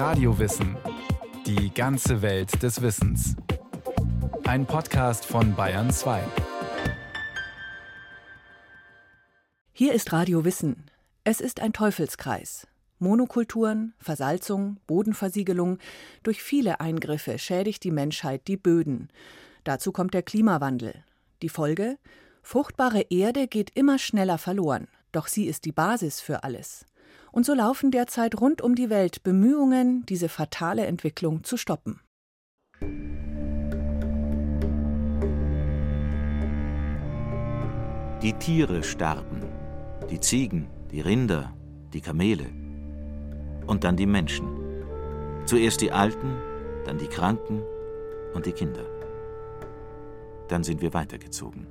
Radiowissen. Die ganze Welt des Wissens. Ein Podcast von Bayern 2. Hier ist Radio Wissen. Es ist ein Teufelskreis. Monokulturen, Versalzung, Bodenversiegelung. Durch viele Eingriffe schädigt die Menschheit die Böden. Dazu kommt der Klimawandel. Die Folge? Fruchtbare Erde geht immer schneller verloren. Doch sie ist die Basis für alles. Und so laufen derzeit rund um die Welt Bemühungen, diese fatale Entwicklung zu stoppen. Die Tiere sterben. Die Ziegen, die Rinder, die Kamele. Und dann die Menschen. Zuerst die Alten, dann die Kranken und die Kinder. Dann sind wir weitergezogen.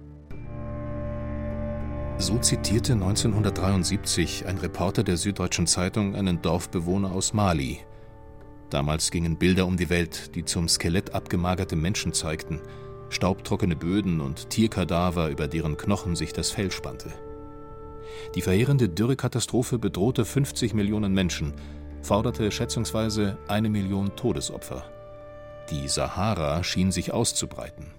So zitierte 1973 ein Reporter der Süddeutschen Zeitung einen Dorfbewohner aus Mali. Damals gingen Bilder um die Welt, die zum Skelett abgemagerte Menschen zeigten, staubtrockene Böden und Tierkadaver, über deren Knochen sich das Fell spannte. Die verheerende Dürrekatastrophe bedrohte 50 Millionen Menschen, forderte schätzungsweise eine Million Todesopfer. Die Sahara schien sich auszubreiten.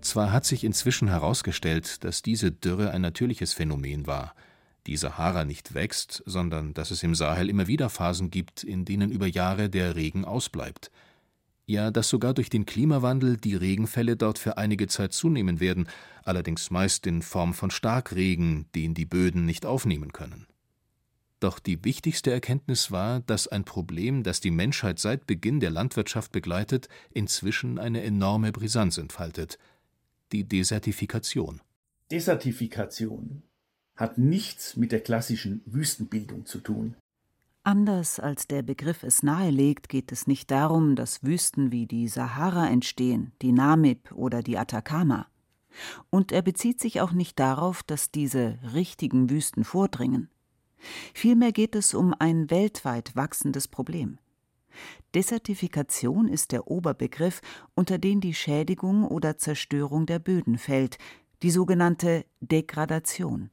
Zwar hat sich inzwischen herausgestellt, dass diese Dürre ein natürliches Phänomen war, die Sahara nicht wächst, sondern dass es im Sahel immer wieder Phasen gibt, in denen über Jahre der Regen ausbleibt. Ja, dass sogar durch den Klimawandel die Regenfälle dort für einige Zeit zunehmen werden, allerdings meist in Form von Starkregen, den die Böden nicht aufnehmen können. Doch die wichtigste Erkenntnis war, dass ein Problem, das die Menschheit seit Beginn der Landwirtschaft begleitet, inzwischen eine enorme Brisanz entfaltet – die Desertifikation. Desertifikation hat nichts mit der klassischen Wüstenbildung zu tun. Anders als der Begriff es nahelegt, geht es nicht darum, dass Wüsten wie die Sahara entstehen, die Namib oder die Atacama. Und er bezieht sich auch nicht darauf, dass diese richtigen Wüsten vordringen. Vielmehr geht es um ein weltweit wachsendes Problem. Desertifikation ist der Oberbegriff, unter den die Schädigung oder Zerstörung der Böden fällt, die sogenannte Degradation.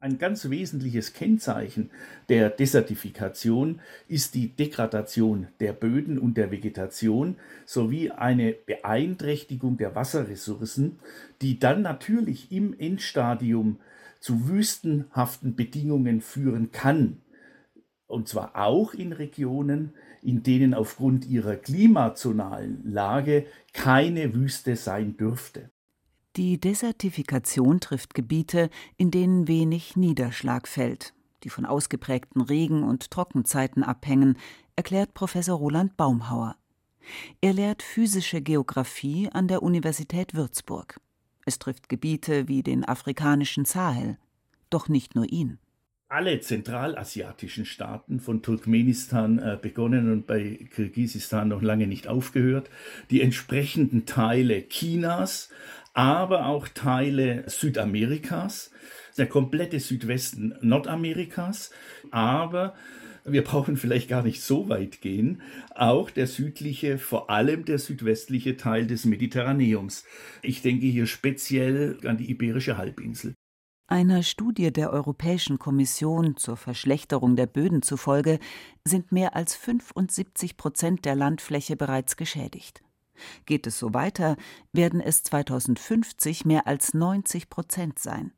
Ein ganz wesentliches Kennzeichen der Desertifikation ist die Degradation der Böden und der Vegetation sowie eine Beeinträchtigung der Wasserressourcen, die dann natürlich im Endstadium zu wüstenhaften Bedingungen führen kann. Und zwar auch in Regionen, in denen aufgrund ihrer klimazonalen Lage keine Wüste sein dürfte. Die Desertifikation trifft Gebiete, in denen wenig Niederschlag fällt, die von ausgeprägten Regen- und Trockenzeiten abhängen, erklärt Professor Roland Baumhauer. Er lehrt physische Geographie an der Universität Würzburg. Es trifft Gebiete wie den afrikanischen Sahel, doch nicht nur ihn alle zentralasiatischen Staaten von Turkmenistan äh, begonnen und bei Kirgisistan noch lange nicht aufgehört, die entsprechenden Teile Chinas, aber auch Teile Südamerikas, der komplette Südwesten Nordamerikas, aber wir brauchen vielleicht gar nicht so weit gehen, auch der südliche, vor allem der südwestliche Teil des Mediterraneums. Ich denke hier speziell an die Iberische Halbinsel. Einer Studie der Europäischen Kommission zur Verschlechterung der Böden zufolge sind mehr als 75 Prozent der Landfläche bereits geschädigt. Geht es so weiter, werden es 2050 mehr als 90 Prozent sein.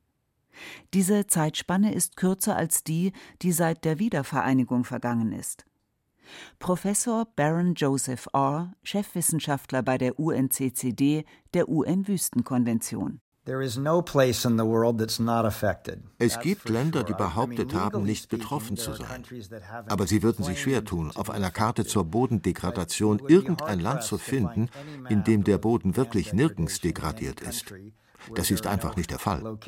Diese Zeitspanne ist kürzer als die, die seit der Wiedervereinigung vergangen ist. Professor Baron Joseph Orr, Chefwissenschaftler bei der UNCCD, der UN-Wüstenkonvention. Es gibt Länder, die behauptet haben, nicht betroffen zu sein. Aber sie würden sich schwer tun, auf einer Karte zur Bodendegradation irgendein Land zu finden, in dem der Boden wirklich nirgends degradiert ist. Das ist einfach nicht der Fall.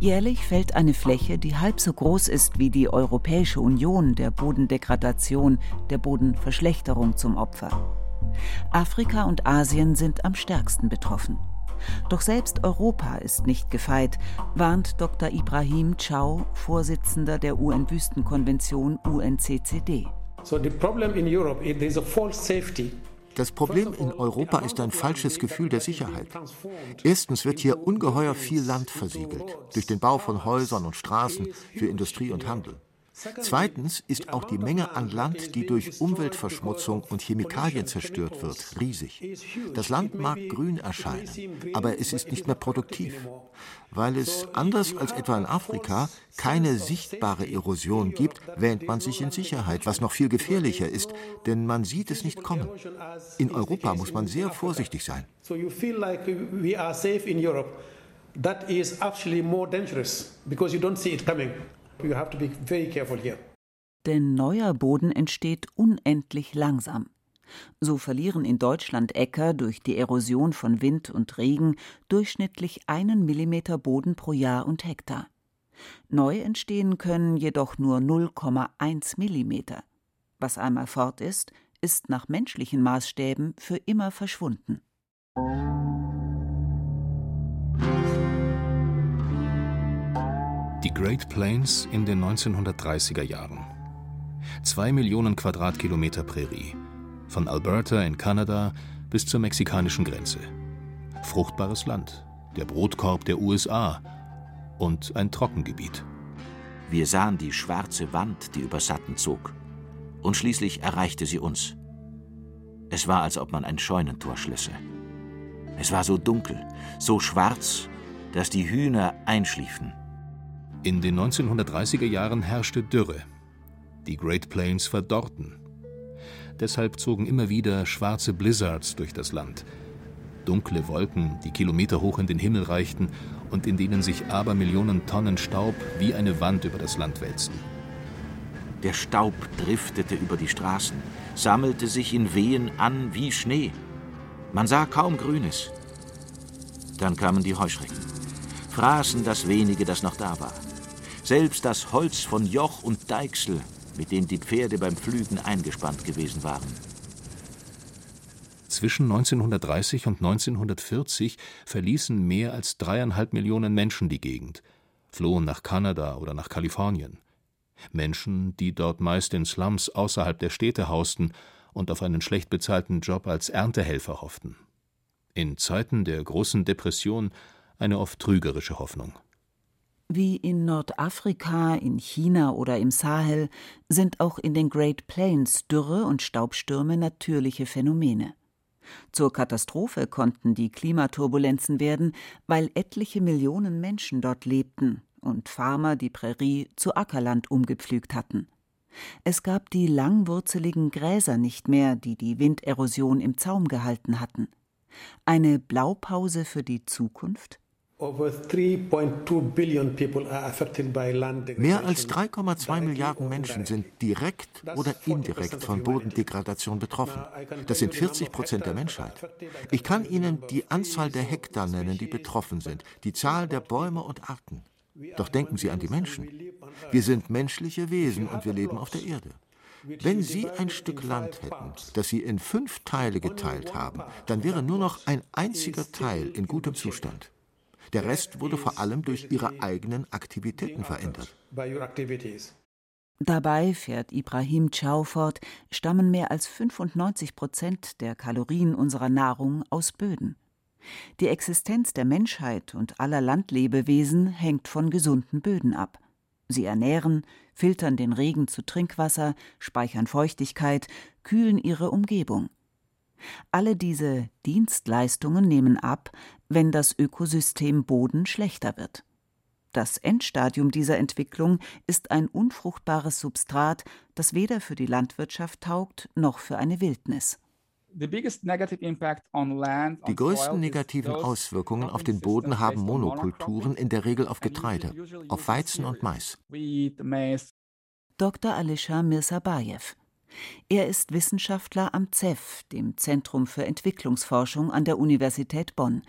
Jährlich fällt eine Fläche, die halb so groß ist wie die Europäische Union, der Bodendegradation, der Bodenverschlechterung zum Opfer. Afrika und Asien sind am stärksten betroffen. Doch selbst Europa ist nicht gefeit, warnt Dr. Ibrahim Chow, Vorsitzender der UN-Wüstenkonvention UNCCD. Das Problem in Europa ist ein falsches Gefühl der Sicherheit. Erstens wird hier ungeheuer viel Land versiegelt durch den Bau von Häusern und Straßen für Industrie und Handel. Zweitens ist auch die Menge an Land, die durch Umweltverschmutzung und Chemikalien zerstört wird, riesig. Das Land mag grün erscheinen, aber es ist nicht mehr produktiv, weil es, anders als etwa in Afrika, keine sichtbare Erosion gibt, wähnt man sich in Sicherheit, was noch viel gefährlicher ist, denn man sieht es nicht kommen. In Europa muss man sehr vorsichtig sein. That is actually more dangerous because you don't see it coming. You have to be very careful here. Denn neuer Boden entsteht unendlich langsam. So verlieren in Deutschland Äcker durch die Erosion von Wind und Regen durchschnittlich einen Millimeter Boden pro Jahr und Hektar. Neu entstehen können jedoch nur 0,1 Millimeter. Was einmal fort ist, ist nach menschlichen Maßstäben für immer verschwunden. Die Great Plains in den 1930er Jahren. Zwei Millionen Quadratkilometer Prärie. Von Alberta in Kanada bis zur mexikanischen Grenze. Fruchtbares Land, der Brotkorb der USA und ein Trockengebiet. Wir sahen die schwarze Wand, die über Sutton zog. Und schließlich erreichte sie uns. Es war, als ob man ein Scheunentor schlösse. Es war so dunkel, so schwarz, dass die Hühner einschliefen. In den 1930er Jahren herrschte Dürre. Die Great Plains verdorrten. Deshalb zogen immer wieder schwarze Blizzards durch das Land. Dunkle Wolken, die kilometerhoch in den Himmel reichten und in denen sich Abermillionen Tonnen Staub wie eine Wand über das Land wälzten. Der Staub driftete über die Straßen, sammelte sich in Wehen an wie Schnee. Man sah kaum Grünes. Dann kamen die Heuschrecken, fraßen das wenige, das noch da war. Selbst das Holz von Joch und Deichsel, mit dem die Pferde beim Pflügen eingespannt gewesen waren. Zwischen 1930 und 1940 verließen mehr als dreieinhalb Millionen Menschen die Gegend, flohen nach Kanada oder nach Kalifornien. Menschen, die dort meist in Slums außerhalb der Städte hausten und auf einen schlecht bezahlten Job als Erntehelfer hofften. In Zeiten der großen Depression eine oft trügerische Hoffnung. Wie in Nordafrika, in China oder im Sahel sind auch in den Great Plains Dürre und Staubstürme natürliche Phänomene. Zur Katastrophe konnten die Klimaturbulenzen werden, weil etliche Millionen Menschen dort lebten und Farmer die Prärie zu Ackerland umgepflügt hatten. Es gab die langwurzeligen Gräser nicht mehr, die die Winderosion im Zaum gehalten hatten. Eine Blaupause für die Zukunft? Mehr als 3,2 Milliarden Menschen sind direkt oder indirekt von Bodendegradation betroffen. Das sind 40 Prozent der Menschheit. Ich kann Ihnen die Anzahl der Hektar nennen, die betroffen sind, die Zahl der Bäume und Arten. Doch denken Sie an die Menschen. Wir sind menschliche Wesen und wir leben auf der Erde. Wenn Sie ein Stück Land hätten, das Sie in fünf Teile geteilt haben, dann wäre nur noch ein einziger Teil in gutem Zustand. Der Rest wurde vor allem durch ihre eigenen Aktivitäten verändert. Dabei, fährt Ibrahim Chow fort, stammen mehr als 95 Prozent der Kalorien unserer Nahrung aus Böden. Die Existenz der Menschheit und aller Landlebewesen hängt von gesunden Böden ab. Sie ernähren, filtern den Regen zu Trinkwasser, speichern Feuchtigkeit, kühlen ihre Umgebung. Alle diese Dienstleistungen nehmen ab, wenn das Ökosystem Boden schlechter wird. Das Endstadium dieser Entwicklung ist ein unfruchtbares Substrat, das weder für die Landwirtschaft taugt noch für eine Wildnis. Die größten negativen Auswirkungen auf den Boden haben Monokulturen, in der Regel auf Getreide, auf Weizen und Mais. Dr. Alisha Mirsabayev er ist Wissenschaftler am CEF, dem Zentrum für Entwicklungsforschung an der Universität Bonn,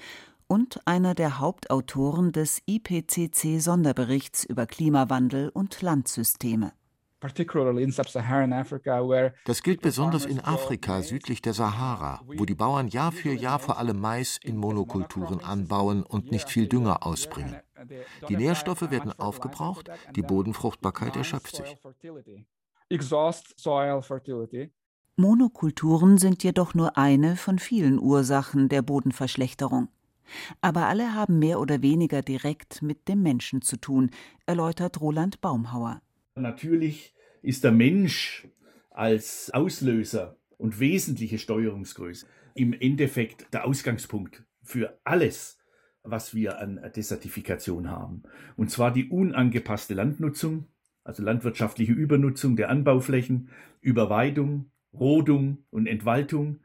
und einer der Hauptautoren des IPCC-Sonderberichts über Klimawandel und Landsysteme. Das gilt besonders in Afrika südlich der Sahara, wo die Bauern Jahr für Jahr vor allem Mais in Monokulturen anbauen und nicht viel Dünger ausbringen. Die Nährstoffe werden aufgebraucht, die Bodenfruchtbarkeit erschöpft sich exhaust soil fertility. Monokulturen sind jedoch nur eine von vielen Ursachen der Bodenverschlechterung. Aber alle haben mehr oder weniger direkt mit dem Menschen zu tun, erläutert Roland Baumhauer. Natürlich ist der Mensch als Auslöser und wesentliche Steuerungsgröße im Endeffekt der Ausgangspunkt für alles, was wir an Desertifikation haben. Und zwar die unangepasste Landnutzung, also landwirtschaftliche Übernutzung der Anbauflächen, Überweidung, Rodung und Entwaldung,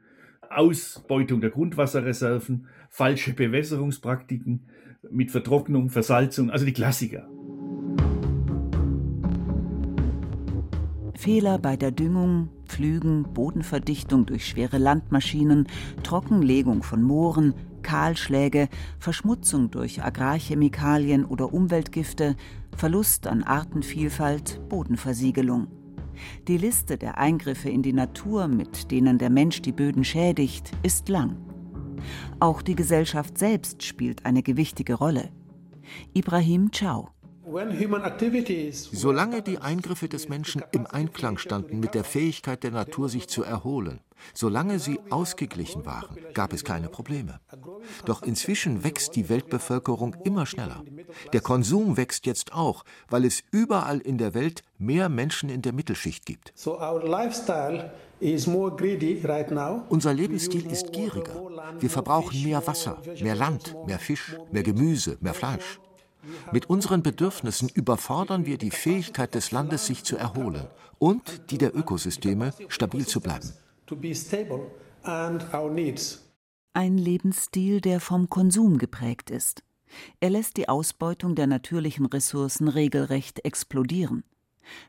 Ausbeutung der Grundwasserreserven, falsche Bewässerungspraktiken mit Vertrocknung, Versalzung, also die Klassiker. Fehler bei der Düngung, Pflügen, Bodenverdichtung durch schwere Landmaschinen, Trockenlegung von Mooren, Kahlschläge, Verschmutzung durch Agrarchemikalien oder Umweltgifte, Verlust an Artenvielfalt, Bodenversiegelung. Die Liste der Eingriffe in die Natur, mit denen der Mensch die Böden schädigt, ist lang. Auch die Gesellschaft selbst spielt eine gewichtige Rolle. Ibrahim Chow Solange die Eingriffe des Menschen im Einklang standen mit der Fähigkeit der Natur, sich zu erholen, solange sie ausgeglichen waren, gab es keine Probleme. Doch inzwischen wächst die Weltbevölkerung immer schneller. Der Konsum wächst jetzt auch, weil es überall in der Welt mehr Menschen in der Mittelschicht gibt. Unser Lebensstil ist gieriger. Wir verbrauchen mehr Wasser, mehr Land, mehr Fisch, mehr Gemüse, mehr Fleisch. Mit unseren Bedürfnissen überfordern wir die Fähigkeit des Landes, sich zu erholen und die der Ökosysteme, stabil zu bleiben. Ein Lebensstil, der vom Konsum geprägt ist. Er lässt die Ausbeutung der natürlichen Ressourcen regelrecht explodieren.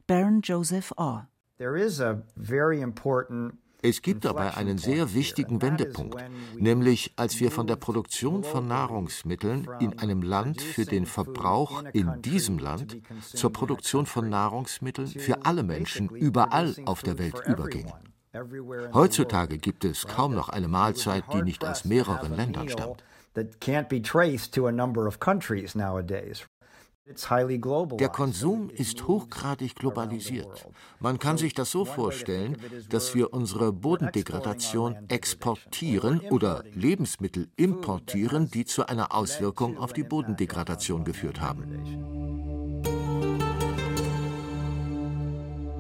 Baron Joseph Orr. There is a very important es gibt dabei einen sehr wichtigen Wendepunkt, nämlich als wir von der Produktion von Nahrungsmitteln in einem Land für den Verbrauch in diesem Land zur Produktion von Nahrungsmitteln für alle Menschen überall auf der Welt übergingen. Heutzutage gibt es kaum noch eine Mahlzeit, die nicht aus mehreren Ländern stammt. Der Konsum ist hochgradig globalisiert. Man kann sich das so vorstellen, dass wir unsere Bodendegradation exportieren oder Lebensmittel importieren, die zu einer Auswirkung auf die Bodendegradation geführt haben.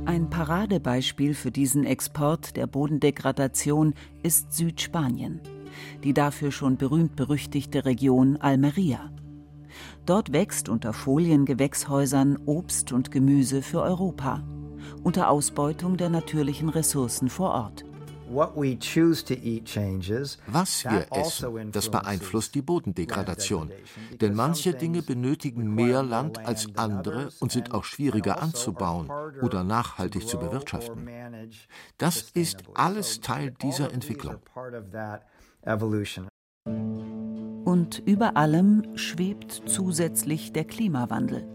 Ein Paradebeispiel für diesen Export der Bodendegradation ist Südspanien, die dafür schon berühmt-berüchtigte Region Almeria. Dort wächst unter Foliengewächshäusern Obst und Gemüse für Europa, unter Ausbeutung der natürlichen Ressourcen vor Ort. Was wir essen, das beeinflusst die Bodendegradation. Denn manche Dinge benötigen mehr Land als andere und sind auch schwieriger anzubauen oder nachhaltig zu bewirtschaften. Das ist alles Teil dieser Entwicklung. Und über allem schwebt zusätzlich der Klimawandel.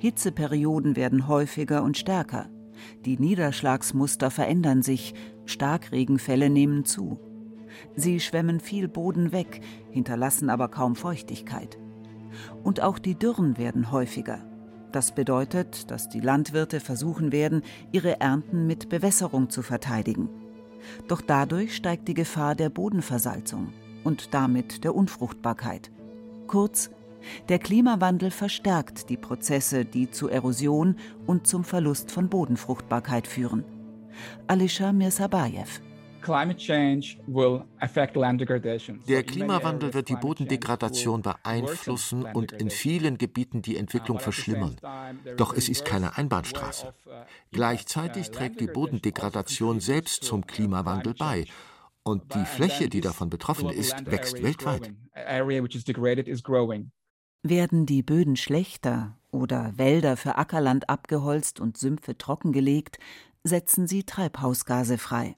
Hitzeperioden werden häufiger und stärker. Die Niederschlagsmuster verändern sich, Starkregenfälle nehmen zu. Sie schwemmen viel Boden weg, hinterlassen aber kaum Feuchtigkeit. Und auch die Dürren werden häufiger. Das bedeutet, dass die Landwirte versuchen werden, ihre Ernten mit Bewässerung zu verteidigen. Doch dadurch steigt die Gefahr der Bodenversalzung und damit der Unfruchtbarkeit. Kurz, der Klimawandel verstärkt die Prozesse, die zu Erosion und zum Verlust von Bodenfruchtbarkeit führen. Alisha Mirsabayev. Der Klimawandel wird die Bodendegradation beeinflussen und in vielen Gebieten die Entwicklung verschlimmern. Doch es ist keine Einbahnstraße. Uh, Gleichzeitig trägt die Bodendegradation selbst zum Klimawandel bei und die Fläche, die davon betroffen ist, wächst weltweit. Werden die Böden schlechter oder Wälder für Ackerland abgeholzt und Sümpfe trockengelegt, setzen sie Treibhausgase frei.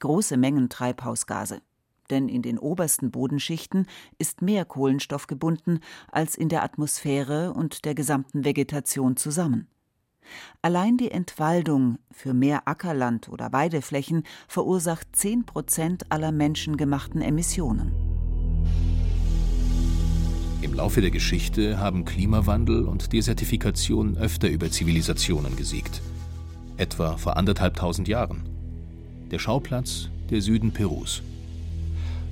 Große Mengen Treibhausgase. Denn in den obersten Bodenschichten ist mehr Kohlenstoff gebunden als in der Atmosphäre und der gesamten Vegetation zusammen. Allein die Entwaldung für mehr Ackerland oder Weideflächen verursacht 10 Prozent aller menschengemachten Emissionen. Im Laufe der Geschichte haben Klimawandel und Desertifikation öfter über Zivilisationen gesiegt. Etwa vor anderthalbtausend Jahren. der Schauplatz der Süden Perus.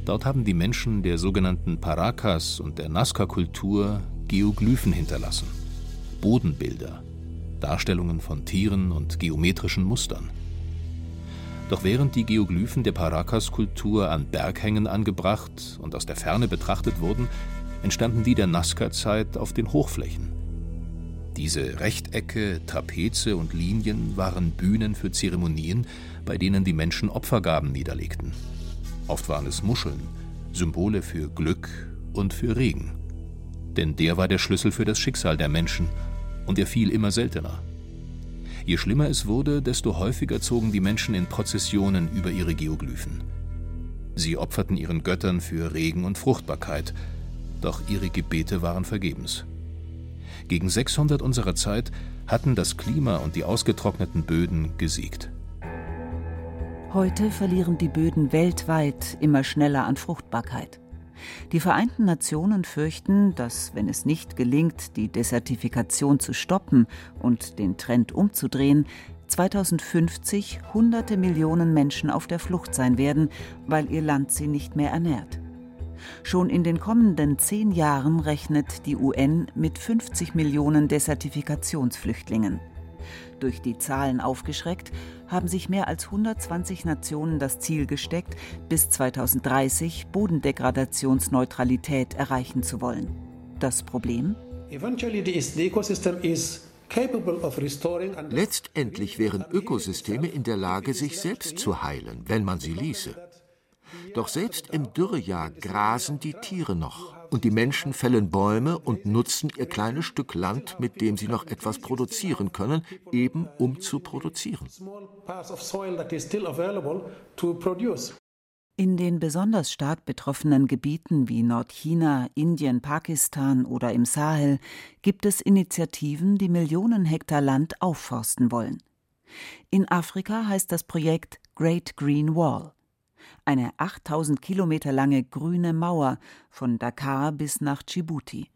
Dort haben die Menschen der sogenannten Paracas und der Nazca-Kultur Geoglyphen hinterlassen. Bodenbilder, Darstellungen von Tieren und geometrischen Mustern. Doch während die Geoglyphen der Paracas-Kultur an Berghängen angebracht und aus der Ferne betrachtet wurden, entstanden die der Nazca-Zeit auf den Hochflächen. Diese Rechtecke, Trapeze und Linien waren Bühnen für Zeremonien, bei denen die Menschen Opfergaben niederlegten. Oft waren es Muscheln, Symbole für Glück und für Regen. Denn der war der Schlüssel für das Schicksal der Menschen, und er fiel immer seltener. Je schlimmer es wurde, desto häufiger zogen die Menschen in Prozessionen über ihre Geoglyphen. Sie opferten ihren Göttern für Regen und Fruchtbarkeit, doch ihre Gebete waren vergebens. Gegen 600 unserer Zeit hatten das Klima und die ausgetrockneten Böden gesiegt. Heute verlieren die Böden weltweit immer schneller an Fruchtbarkeit. Die Vereinten Nationen fürchten, dass, wenn es nicht gelingt, die Desertifikation zu stoppen und den Trend umzudrehen, 2050 hunderte Millionen Menschen auf der Flucht sein werden, weil ihr Land sie nicht mehr ernährt. Schon in den kommenden zehn Jahren rechnet die UN mit 50 Millionen Desertifikationsflüchtlingen. Durch die Zahlen aufgeschreckt, haben sich mehr als 120 Nationen das Ziel gesteckt, bis 2030 Bodendegradationsneutralität erreichen zu wollen. Das Problem? Letztendlich wären Ökosysteme in der Lage, sich selbst zu heilen, wenn man sie ließe. Doch selbst im Dürrejahr grasen die Tiere noch und die Menschen fällen Bäume und nutzen ihr kleines Stück Land, mit dem sie noch etwas produzieren können, eben um zu produzieren. In den besonders stark betroffenen Gebieten wie Nordchina, Indien, Pakistan oder im Sahel gibt es Initiativen, die Millionen Hektar Land aufforsten wollen. In Afrika heißt das Projekt Great Green Wall eine 8000 Kilometer lange grüne Mauer von Dakar bis nach Djibouti.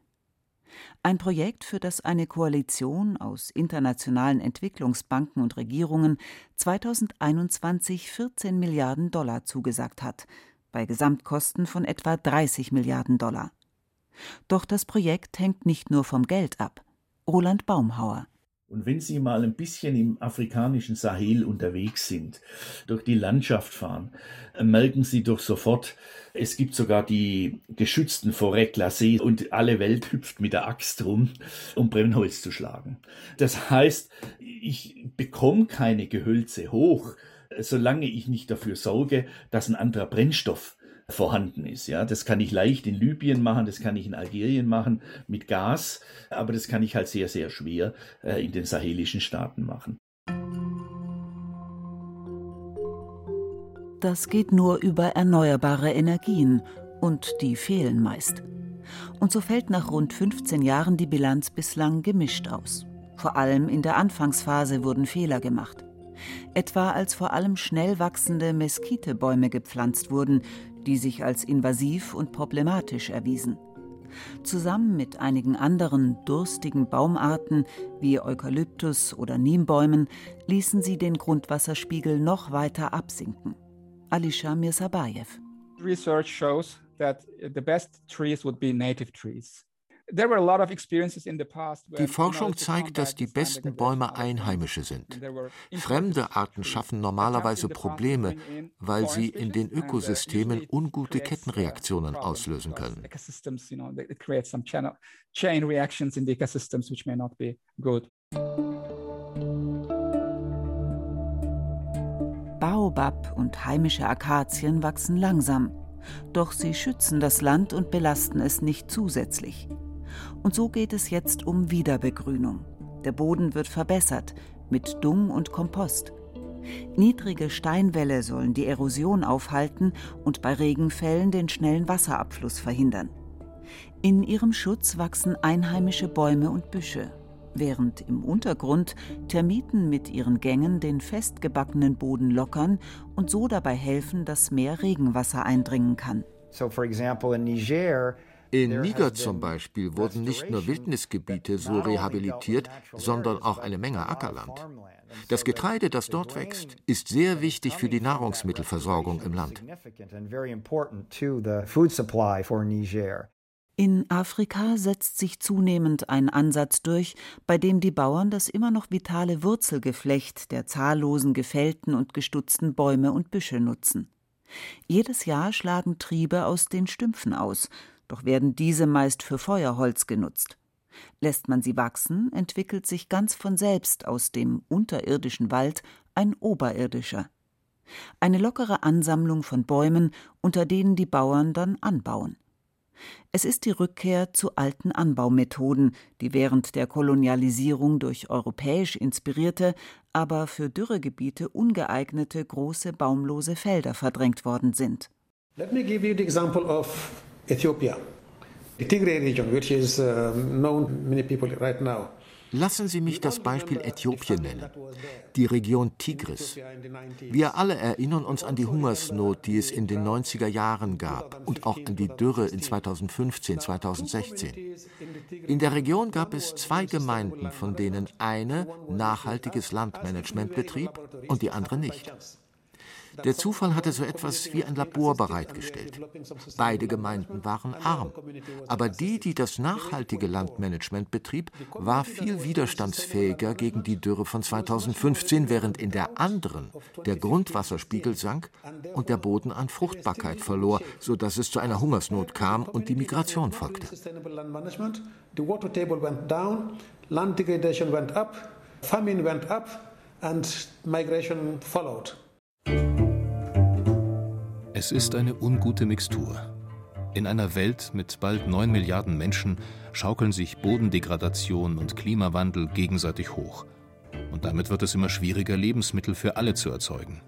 Ein Projekt, für das eine Koalition aus internationalen Entwicklungsbanken und Regierungen 2021 14 Milliarden Dollar zugesagt hat, bei Gesamtkosten von etwa 30 Milliarden Dollar. Doch das Projekt hängt nicht nur vom Geld ab. Roland Baumhauer und wenn Sie mal ein bisschen im afrikanischen Sahel unterwegs sind, durch die Landschaft fahren, äh, merken Sie doch sofort, es gibt sogar die geschützten Forêt classées und alle Welt hüpft mit der Axt rum, um Brennholz zu schlagen. Das heißt, ich bekomme keine Gehölze hoch, solange ich nicht dafür sorge, dass ein anderer Brennstoff vorhanden ist. Ja, das kann ich leicht in Libyen machen, das kann ich in Algerien machen mit Gas, aber das kann ich halt sehr, sehr schwer äh, in den sahelischen Staaten machen. Das geht nur über erneuerbare Energien und die fehlen meist. Und so fällt nach rund 15 Jahren die Bilanz bislang gemischt aus. Vor allem in der Anfangsphase wurden Fehler gemacht. Etwa als vor allem schnell wachsende Meskitebäume gepflanzt wurden, die sich als invasiv und problematisch erwiesen. Zusammen mit einigen anderen durstigen Baumarten wie Eukalyptus oder Niembäumen ließen sie den Grundwasserspiegel noch weiter absinken. Alisha Mirsabayev. Research shows that the best trees would be native trees. Die Forschung zeigt, dass die besten Bäume einheimische sind. Fremde Arten schaffen normalerweise Probleme, weil sie in den Ökosystemen ungute Kettenreaktionen auslösen können. Baobab und heimische Akazien wachsen langsam, doch sie schützen das Land und belasten es nicht zusätzlich. Und so geht es jetzt um Wiederbegrünung. Der Boden wird verbessert mit Dung und Kompost. Niedrige Steinwälle sollen die Erosion aufhalten und bei Regenfällen den schnellen Wasserabfluss verhindern. In ihrem Schutz wachsen einheimische Bäume und Büsche, während im Untergrund Termiten mit ihren Gängen den festgebackenen Boden lockern und so dabei helfen, dass mehr Regenwasser eindringen kann. So for example in Niger In Niger zum Beispiel wurden nicht nur Wildnisgebiete so rehabilitiert, sondern auch eine Menge Ackerland. Das Getreide, das dort wächst, ist sehr wichtig für die Nahrungsmittelversorgung im Land. In Afrika setzt sich zunehmend ein Ansatz durch, bei dem die Bauern das immer noch vitale Wurzelgeflecht der zahllosen gefällten und gestutzten Bäume und Büsche nutzen. Jedes Jahr schlagen Triebe aus den Stümpfen aus, doch werden diese meist für Feuerholz genutzt. Lässt man sie wachsen, entwickelt sich ganz von selbst aus dem unterirdischen Wald ein oberirdischer. Eine lockere Ansammlung von Bäumen, unter denen die Bauern dann anbauen. Es ist die Rückkehr zu alten Anbaumethoden, die während der Kolonialisierung durch europäisch inspirierte, aber für Dürregebiete ungeeignete große baumlose Felder verdrängt worden sind. Let me give you the example of Ethiopia. The Tigray region, which is uh, known many people right now. Lassen Sie mich das Beispiel Äthiopien nennen, die Region Tigris. Wir alle erinnern uns an die Hungersnot, die es in den 90er Jahren gab und auch an die Dürre in 2015, 2016. In der Region gab es zwei Gemeinden, von denen eine nachhaltiges Landmanagement betrieb und die andere nicht. Der Zufall hatte so etwas wie ein Labor bereitgestellt. Beide Gemeinden waren arm, aber die, die das nachhaltige Landmanagement betrieb, war viel widerstandsfähiger gegen die Dürre von 2015, während in der anderen der Grundwasserspiegel sank und der Boden an Fruchtbarkeit verlor, sodass es zu einer Hungersnot kam und die Migration folgte. Famine went up, and migration followed. Es ist eine ungute Mixtur. In einer Welt mit bald 9 Milliarden Menschen schaukeln sich Bodendegradation und Klimawandel gegenseitig hoch. Und damit wird es immer schwieriger, Lebensmittel für alle zu erzeugen.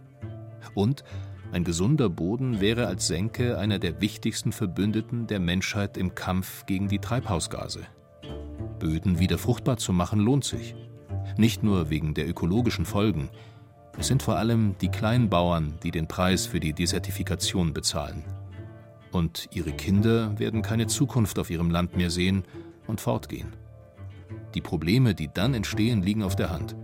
Und ein gesunder Boden wäre als Senke einer der wichtigsten Verbündeten der Menschheit im Kampf gegen die Treibhausgase. Böden wieder fruchtbar zu machen lohnt sich. Nicht nur wegen der ökologischen Folgen, es sind vor allem die Kleinbauern, die den Preis für die Desertifikation bezahlen. Und ihre Kinder werden keine Zukunft auf ihrem Land mehr sehen und fortgehen. Die Probleme, die dann entstehen, liegen auf der Hand.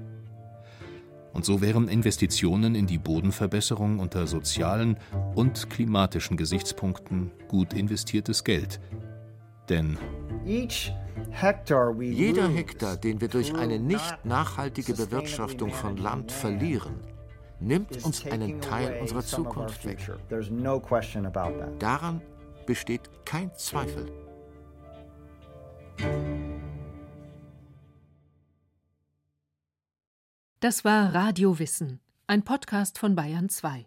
Und so wären Investitionen in die Bodenverbesserung unter sozialen und klimatischen Gesichtspunkten gut investiertes Geld. Denn jeder Hektar, den wir durch eine nicht nachhaltige Bewirtschaftung von Land verlieren, nimmt uns einen Teil unserer Zukunft weg. Daran besteht kein Zweifel. Das war Radio Wissen, ein Podcast von Bayern 2.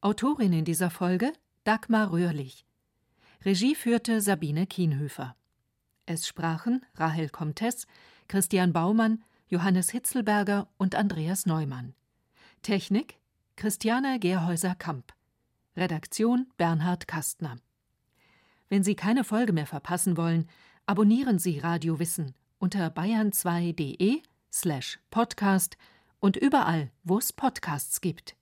Autorin in dieser Folge Dagmar Röhrlich. Regie führte Sabine Kienhöfer. Es sprachen Rahel Comtes, Christian Baumann, Johannes Hitzelberger und Andreas Neumann. Technik Christiane Gerhäuser-Kamp. Redaktion Bernhard Kastner. Wenn Sie keine Folge mehr verpassen wollen, abonnieren Sie Radio Wissen unter bayern2.de slash podcast und überall, wo es Podcasts gibt.